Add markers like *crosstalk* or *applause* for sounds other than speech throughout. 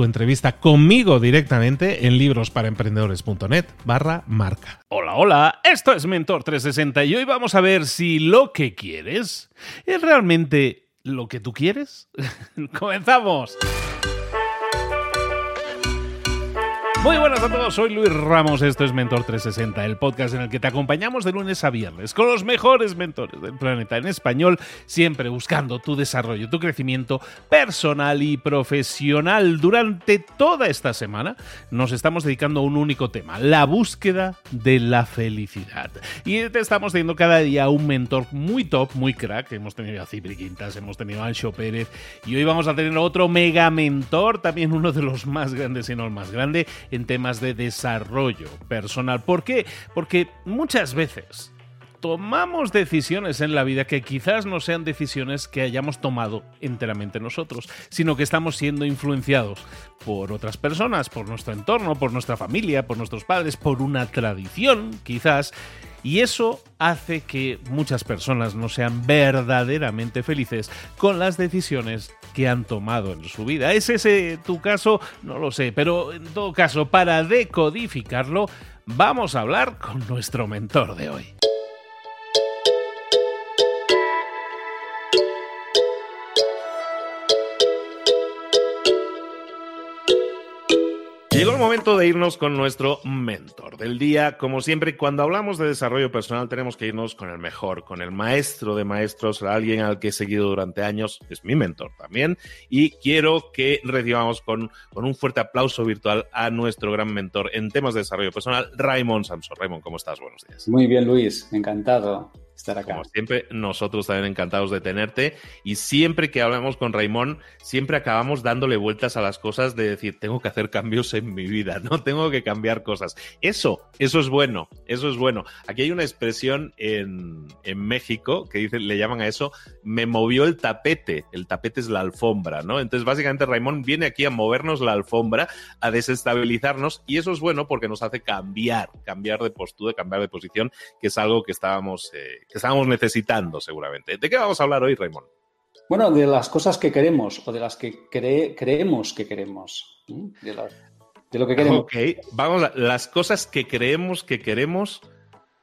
tu entrevista conmigo directamente en librosparaemprendedores.net barra marca. Hola, hola, esto es Mentor 360 y hoy vamos a ver si lo que quieres es realmente lo que tú quieres. *laughs* ¡Comenzamos! Muy buenas a todos, soy Luis Ramos, esto es Mentor 360, el podcast en el que te acompañamos de lunes a viernes con los mejores mentores del planeta en español, siempre buscando tu desarrollo, tu crecimiento personal y profesional. Durante toda esta semana nos estamos dedicando a un único tema, la búsqueda de la felicidad. Y te estamos teniendo cada día un mentor muy top, muy crack. Hemos tenido a Cipri Quintas, hemos tenido a Ancho Pérez y hoy vamos a tener otro mega mentor, también uno de los más grandes, y no el más grande en temas de desarrollo personal. ¿Por qué? Porque muchas veces tomamos decisiones en la vida que quizás no sean decisiones que hayamos tomado enteramente nosotros, sino que estamos siendo influenciados por otras personas, por nuestro entorno, por nuestra familia, por nuestros padres, por una tradición quizás, y eso hace que muchas personas no sean verdaderamente felices con las decisiones que han tomado en su vida. ¿Es ese tu caso? No lo sé, pero en todo caso, para decodificarlo, vamos a hablar con nuestro mentor de hoy. Momento de irnos con nuestro mentor del día. Como siempre, cuando hablamos de desarrollo personal, tenemos que irnos con el mejor, con el maestro de maestros, alguien al que he seguido durante años, es mi mentor también. Y quiero que recibamos con, con un fuerte aplauso virtual a nuestro gran mentor en temas de desarrollo personal, Raymond Samson. Raymond, ¿cómo estás? Buenos días. Muy bien, Luis. Encantado estar acá. Como siempre, nosotros también encantados de tenerte. Y siempre que hablamos con Raymond, siempre acabamos dándole vueltas a las cosas de decir, tengo que hacer cambios en mi vida, no *laughs* tengo que cambiar cosas. Eso, eso es bueno, eso es bueno. Aquí hay una expresión en, en México que dice, le llaman a eso, me movió el tapete. El tapete es la alfombra, ¿no? Entonces, básicamente, Raymond viene aquí a movernos la alfombra, a desestabilizarnos, y eso es bueno porque nos hace cambiar, cambiar de postura, cambiar de posición, que es algo que estábamos, eh, que estábamos necesitando seguramente. ¿De qué vamos a hablar hoy, Raymond? Bueno, de las cosas que queremos o de las que creemos que queremos. De, de, lo que queremos. Ok, vamos a las cosas que creemos que queremos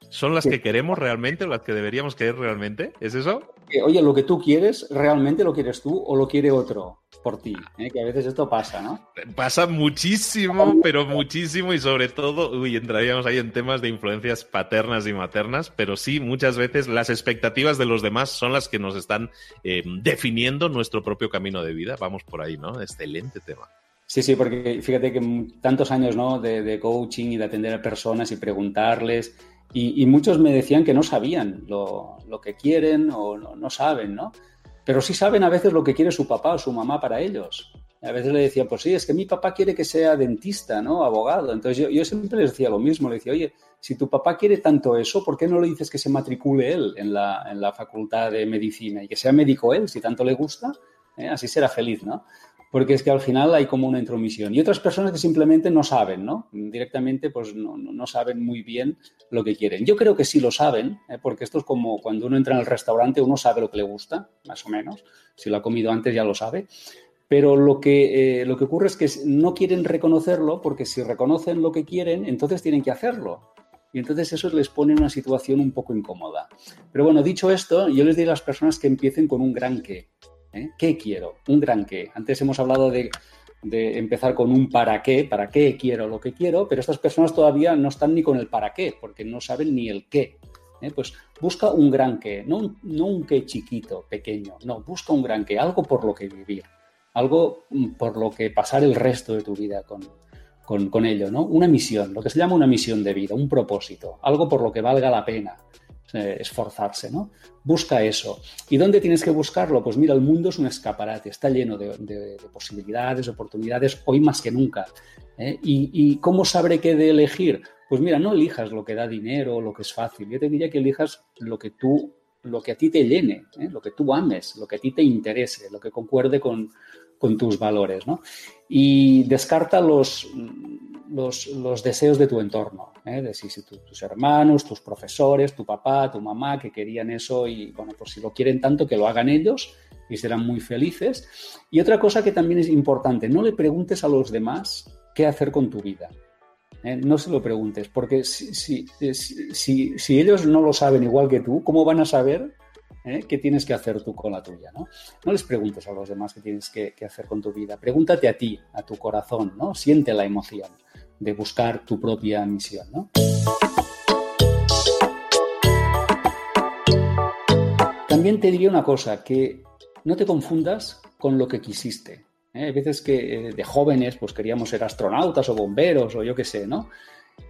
¿Son las que queremos realmente o las que deberíamos querer realmente? ¿Es eso? oye, lo que tú quieres, ¿realmente lo quieres tú o lo quiere otro por ti? ¿Eh? Que a veces esto pasa, ¿no? Pasa muchísimo, pero muchísimo y sobre todo, uy, entraríamos ahí en temas de influencias paternas y maternas, pero sí, muchas veces las expectativas de los demás son las que nos están eh, definiendo nuestro propio camino de vida. Vamos por ahí, ¿no? Excelente tema. Sí, sí, porque fíjate que tantos años, ¿no? De, de coaching y de atender a personas y preguntarles y, muchos me decían que no sabían lo, que quieren o no, saben, ¿no? Pero sí saben a veces lo que quiere su papá o su mamá para ellos. A veces le decían, pues sí, es que mi papá quiere que sea dentista, ¿no? Abogado. Entonces yo, siempre les decía lo mismo, le decía, oye, si tu papá quiere tanto eso, ¿por qué no le dices que se matricule él en la, en la facultad de medicina y que sea médico él, si tanto le gusta? ¿eh? así será feliz, ¿no? Porque es que al final hay como una intromisión. Y otras personas que simplemente no saben, ¿no? Directamente pues no, no saben muy bien lo que quieren. Yo creo que sí lo saben, ¿eh? porque esto es como cuando uno entra en el restaurante, uno sabe lo que le gusta, más o menos. Si lo ha comido antes ya lo sabe. Pero lo que, eh, lo que ocurre es que no quieren reconocerlo porque si reconocen lo que quieren, entonces tienen que hacerlo. Y entonces eso les pone en una situación un poco incómoda. Pero bueno, dicho esto, yo les digo a las personas que empiecen con un gran qué. ¿Eh? ¿Qué quiero? Un gran qué. Antes hemos hablado de, empezar con un para qué, para qué quiero lo que quiero, pero estas personas todavía no están ni con el para qué, porque no saben ni el qué. ¿eh? Pues busca un gran qué, no un, no un qué chiquito, pequeño, no, busca un gran qué, algo por lo que vivir, algo mm, por lo que pasar el resto de tu vida con, con, ello, ¿no? Una misión, lo que se llama una misión de vida, un propósito, algo por lo que valga la pena eh, esforzarse, ¿no? Busca eso. ¿Y dónde tienes que buscarlo? Pues mira, el mundo es un escaparate, está lleno de, posibilidades, oportunidades, hoy más que nunca. ¿eh? ¿Y, cómo sabré qué de elegir? Pues mira, no elijas lo que da dinero lo que es fácil. Yo te diría que elijas lo que tú, lo que a ti te llene, ¿eh? lo que tú ames, lo que a ti te interese, lo que concuerde con, con tus valores, ¿no? Y descarta los, los, deseos de tu entorno, ¿eh? de si, tus hermanos, tus profesores, tu papá, tu mamá, que querían eso y, bueno, pues si lo quieren tanto, que lo hagan ellos y serán muy felices. Y otra cosa que también es importante, no le preguntes a los demás qué hacer con tu vida. ¿eh? No se lo preguntes, porque si, si, si ellos no lo saben igual que tú, ¿cómo van a saber ¿eh? ¿Qué tienes que hacer tú con la tuya? ¿no? no les preguntes a los demás qué tienes que, hacer con tu vida. Pregúntate a ti, a tu corazón, ¿no? Siente la emoción de buscar tu propia misión. También te diría una cosa, que no te confundas con lo que quisiste. ¿eh? Hay veces que eh, de jóvenes pues queríamos ser astronautas o bomberos o yo qué sé, ¿no?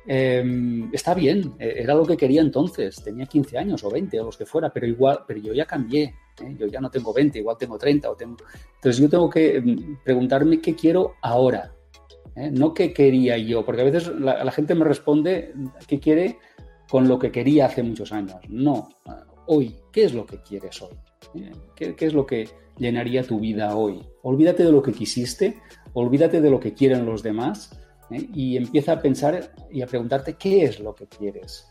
Em, está bien, e, era lo que quería entonces, tenía 15 años o 20 o los que fuera, pero igual, pero yo ya cambié, ¿eh? yo ya no tengo 20, igual tengo 30 o tengo... Entonces yo tengo que em, preguntarme qué quiero ahora, ¿eh? no qué quería yo, porque a veces la, gente me responde qué quiere con lo que quería hace muchos años. No, hoy, ¿qué es lo que quieres hoy? ¿Eh? ¿Qué, ¿Qué es lo que llenaría tu vida hoy? Olvídate de lo que quisiste, olvídate de lo que quieren los demás ¿eh? y empieza a pensar y a preguntarte qué es lo que quieres.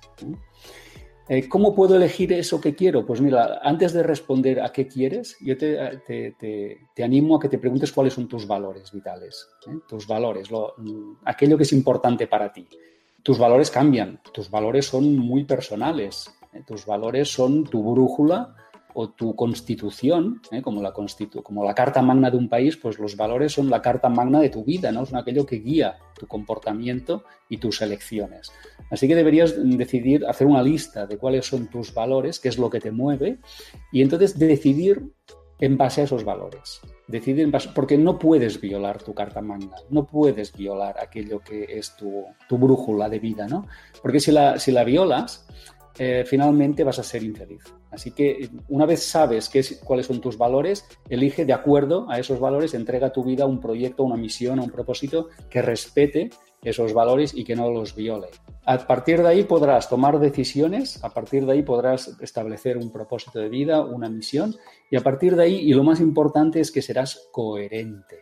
Eh, ¿Cómo puedo elegir eso que quiero? Pues mira, antes de responder a qué quieres, yo te, animo a que te preguntes cuáles son tus valores vitales, ¿eh? tus valores, mm, aquello que es importante para ti. Tus valores cambian, tus valores son muy personales, tus valores son tu brújula o tu constitución, ¿eh? como, la como la carta magna de un país, pues los valores son la carta magna de tu vida, ¿no? Son aquello que guía tu comportamiento y tus elecciones. Así que deberías decidir, hacer una lista de cuáles son tus valores, qué es lo que te mueve, y entonces decidir en base a esos valores. Decidir porque no puedes violar tu carta magna, no puedes violar aquello que es tu, tu brújula de vida, ¿no? Porque si la, si la violas, eh, finalmente vas a ser infeliz. Así que una vez sabes cuáles son tus valores, elige de acuerdo a esos valores, entrega tu vida a un proyecto, una misión, a un propósito que respete esos valores y que no los viole. A partir de ahí podrás tomar decisiones, a partir de ahí podrás establecer un propósito de vida, una misión, y a partir de ahí, y lo más importante es que serás coherente.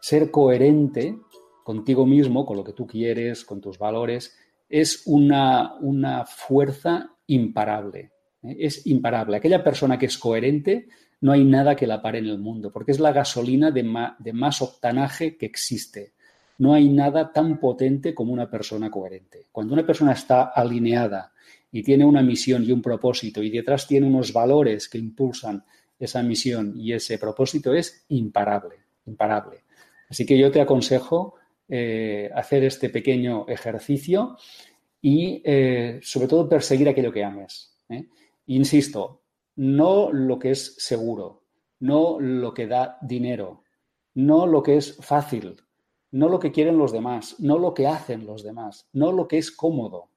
Ser coherente contigo mismo, con lo que tú quieres, con tus valores, es una, una fuerza imparable. ¿Eh? Es imparable. Aquella persona que es coherente, no hay nada que la pare en el mundo, porque es la gasolina de, más octanaje que existe. No hay nada tan potente como una persona coherente. Cuando una persona está alineada y tiene una misión y un propósito y detrás tiene unos valores que impulsan esa misión y ese propósito, es imparable, imparable. Así que yo te aconsejo eh, hacer este pequeño ejercicio y eh, sobre todo perseguir aquello que ames. Insisto, no lo que es seguro, no lo que da dinero, no lo que es fácil, no lo que quieren los demás, no lo que hacen los demás, no lo que es cómodo.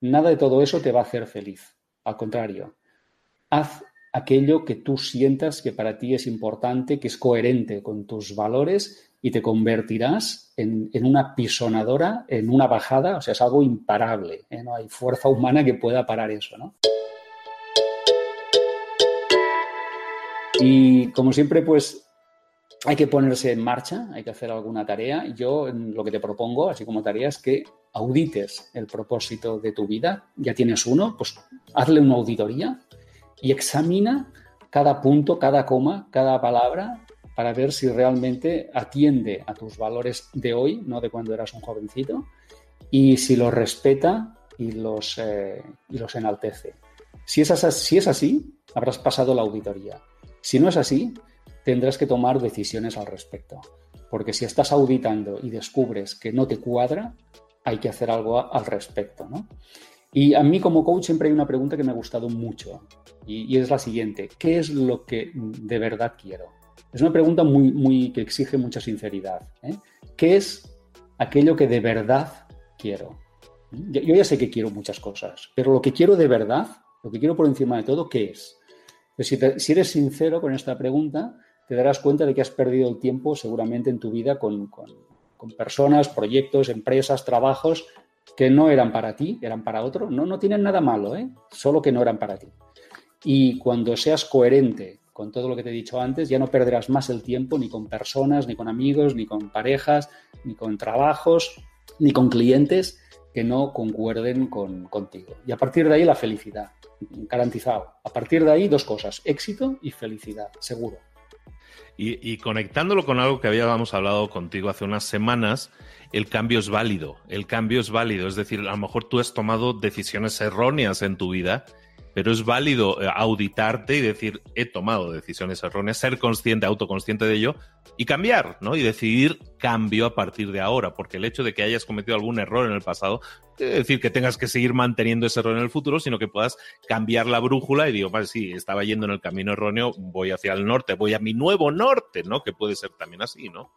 Nada de todo eso te va a hacer feliz. Al contrario, haz aquello que tú sientas que para ti es importante, que es coherente con tus valores y te convertirás en, una pisonadora, en una bajada, o sea, es algo imparable, ¿eh? no hay fuerza humana que pueda parar eso, ¿no? Y como siempre, pues hay que ponerse en marcha, hay que hacer alguna tarea. Yo lo que te propongo, así como tarea, es que audites el propósito de tu vida. Ya tienes uno, pues hazle una auditoría y examina cada punto, cada coma, cada palabra para ver si realmente atiende a tus valores de hoy, no de cuando eras un jovencito, y si los respeta y los, eh, y los enaltece. Si es, si es así, habrás pasado la auditoría. Si no es así, tendrás que tomar decisiones al respecto. Porque si estás auditando y descubres que no te cuadra, hay que hacer algo al respecto. Y a mí como coach siempre hay una pregunta que me ha gustado mucho y, es la siguiente. ¿Qué es lo que de verdad quiero? Es una pregunta muy, muy, que exige mucha sinceridad. ¿eh? ¿Qué es aquello que de verdad quiero? Yo ya sé que quiero muchas cosas, pero lo que quiero de verdad, lo que quiero por encima de todo, ¿qué es? Si, si eres sincero con esta pregunta, te darás cuenta de que has perdido el tiempo seguramente en tu vida con, personas, proyectos, empresas, trabajos que no eran para ti, eran para otro. No, no tienen nada malo, ¿eh? solo que no eran para ti. Y cuando seas coherente con todo lo que te he dicho antes, ya no perderás más el tiempo ni con personas, ni con amigos, ni con parejas, ni con trabajos, ni con clientes que no concuerden con, contigo. Y a partir de ahí la felicidad, garantizado. A partir de ahí dos cosas, éxito y felicidad, seguro. Y, conectándolo con algo que habíamos hablado contigo hace unas semanas, el cambio es válido. El cambio es válido. Es decir, a lo mejor tú has tomado decisiones erróneas en tu vida pero es válido eh, auditarte y decir, he tomado decisiones erróneas, ser consciente, autoconsciente de ello y cambiar, ¿no? Y decidir cambio a partir de ahora, porque el hecho de que hayas cometido algún error en el pasado, quiere decir que tengas que seguir manteniendo ese error en el futuro, sino que puedas cambiar la brújula y digo, vale, sí, estaba yendo en el camino erróneo, voy hacia el norte, voy a mi nuevo norte, ¿no? Que puede ser también así, ¿no?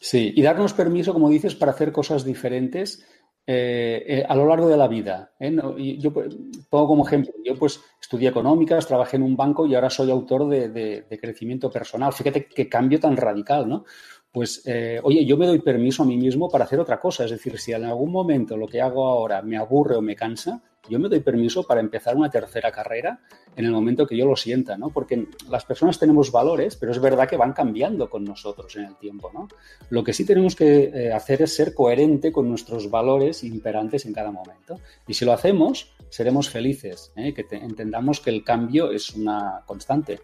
Sí, y darnos permiso, como dices, para hacer cosas diferentes eh, eh, a lo largo de la vida. ¿eh? yo pongo como ejemplo, yo pues estudié económicas, trabajé en un banco y ahora soy autor de, de crecimiento personal. Fíjate qué cambio tan radical, ¿no? Pues, oye, yo me doy permiso a mí mismo para hacer otra cosa. Es decir, si en algún momento lo que hago ahora me aburre o me cansa, yo me doy permiso para empezar una tercera carrera en el momento que yo lo sienta, ¿no? Porque las personas tenemos valores, pero es verdad que van cambiando con nosotros en el tiempo, ¿no? Lo que sí tenemos que eh, hacer es ser coherente con nuestros valores imperantes en cada momento. Y si lo hacemos, seremos felices, ¿eh? que entendamos que el cambio es una constante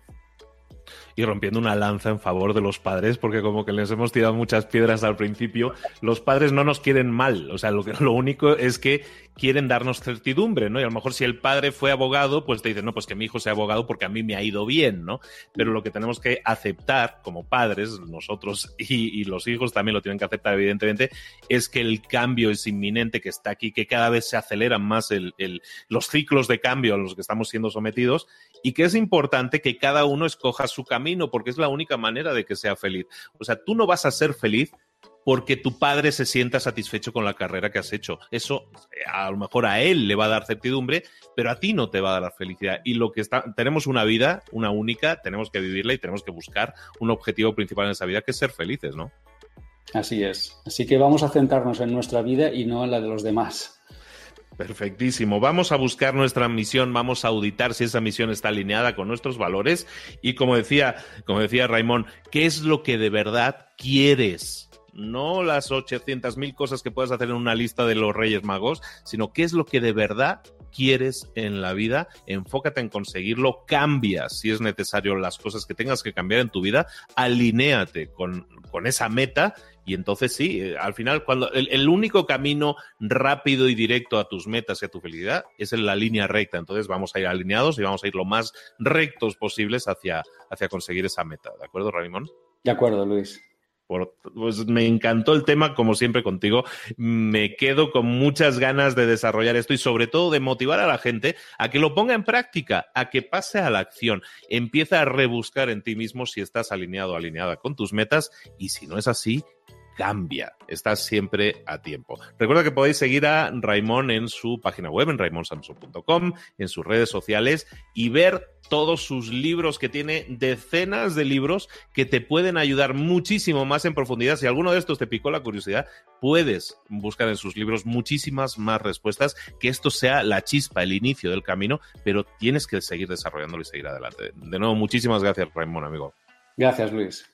y rompiendo una lanza en favor de los padres, porque como que les hemos tirado muchas piedras al principio, los padres no nos quieren mal, o sea, lo, que, lo único es que quieren darnos certidumbre, ¿no? Y a lo mejor si el padre fue abogado, pues te dicen, no, pues que mi hijo sea abogado porque a mí me ha ido bien, ¿no? Pero lo que tenemos que aceptar como padres, nosotros y, los hijos también lo tienen que aceptar, evidentemente, es que el cambio es inminente, que está aquí, que cada vez se aceleran más el, los ciclos de cambio a los que estamos siendo sometidos y que es importante que cada uno escoja su camino porque es la única manera de que sea feliz. O sea, tú no vas a ser feliz porque tu padre se sienta satisfecho con la carrera que has hecho. Eso a lo mejor a él le va a dar certidumbre, pero a ti no te va a dar felicidad. Y lo que está, tenemos una vida, una única, tenemos que vivirla y tenemos que buscar un objetivo principal en esa vida que es ser felices, ¿no? Así es. Así que vamos a centrarnos en nuestra vida y no en la de los demás. Perfectísimo. Vamos a buscar nuestra misión, vamos a auditar si esa misión está alineada con nuestros valores y como decía, como decía ¿qué es lo que de verdad quieres? no las 800 mil cosas que puedas hacer en una lista de los Reyes Magos, sino qué es lo que de verdad quieres en la vida, enfócate en conseguirlo, cambia si es necesario las cosas que tengas que cambiar en tu vida, alinéate con, con esa meta y entonces sí, eh, al final, cuando el, el, único camino rápido y directo a tus metas y a tu felicidad es en la línea recta. Entonces vamos a ir alineados y vamos a ir lo más rectos posibles hacia, hacia conseguir esa meta. ¿De acuerdo, Ramón? De acuerdo, Luis pues me encantó el tema, como siempre contigo. Me quedo con muchas ganas de desarrollar esto y sobre todo de motivar a la gente a que lo ponga en práctica, a que pase a la acción. Empieza a rebuscar en ti mismo si estás alineado o alineada con tus metas y si no es así, cambia. Estás siempre a tiempo. Recuerda que podéis seguir a Raimón en su página web, en raimonsamson.com, en sus redes sociales y ver todos sus libros, que tiene decenas de libros que te pueden ayudar muchísimo más en profundidad. Si alguno de estos te picó la curiosidad, puedes buscar en sus libros muchísimas más respuestas, que esto sea la chispa, el inicio del camino, pero tienes que seguir desarrollándolo y seguir adelante. De nuevo, muchísimas gracias, Raimón, amigo. Gracias, Luis.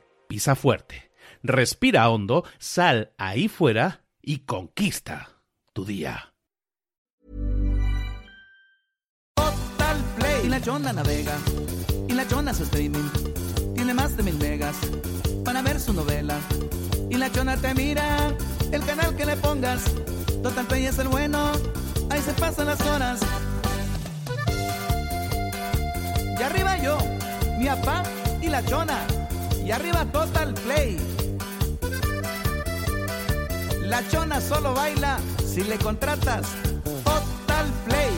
pisa fuerte, respira hondo, sal ahí fuera y conquista tu día. Total Play. Y la Chona navega, y la Chona su streaming. Tiene más de mil megas para ver su novela. Y la Chona te mira, el canal que le pongas. Total Play es el bueno, ahí se pasan las horas. Y arriba yo, mi papá y la Chona y arriba Total Play. La chona solo baila si le contratas Total Play.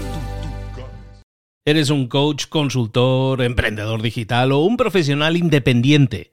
¿Eres un coach, consultor, emprendedor digital o un profesional independiente?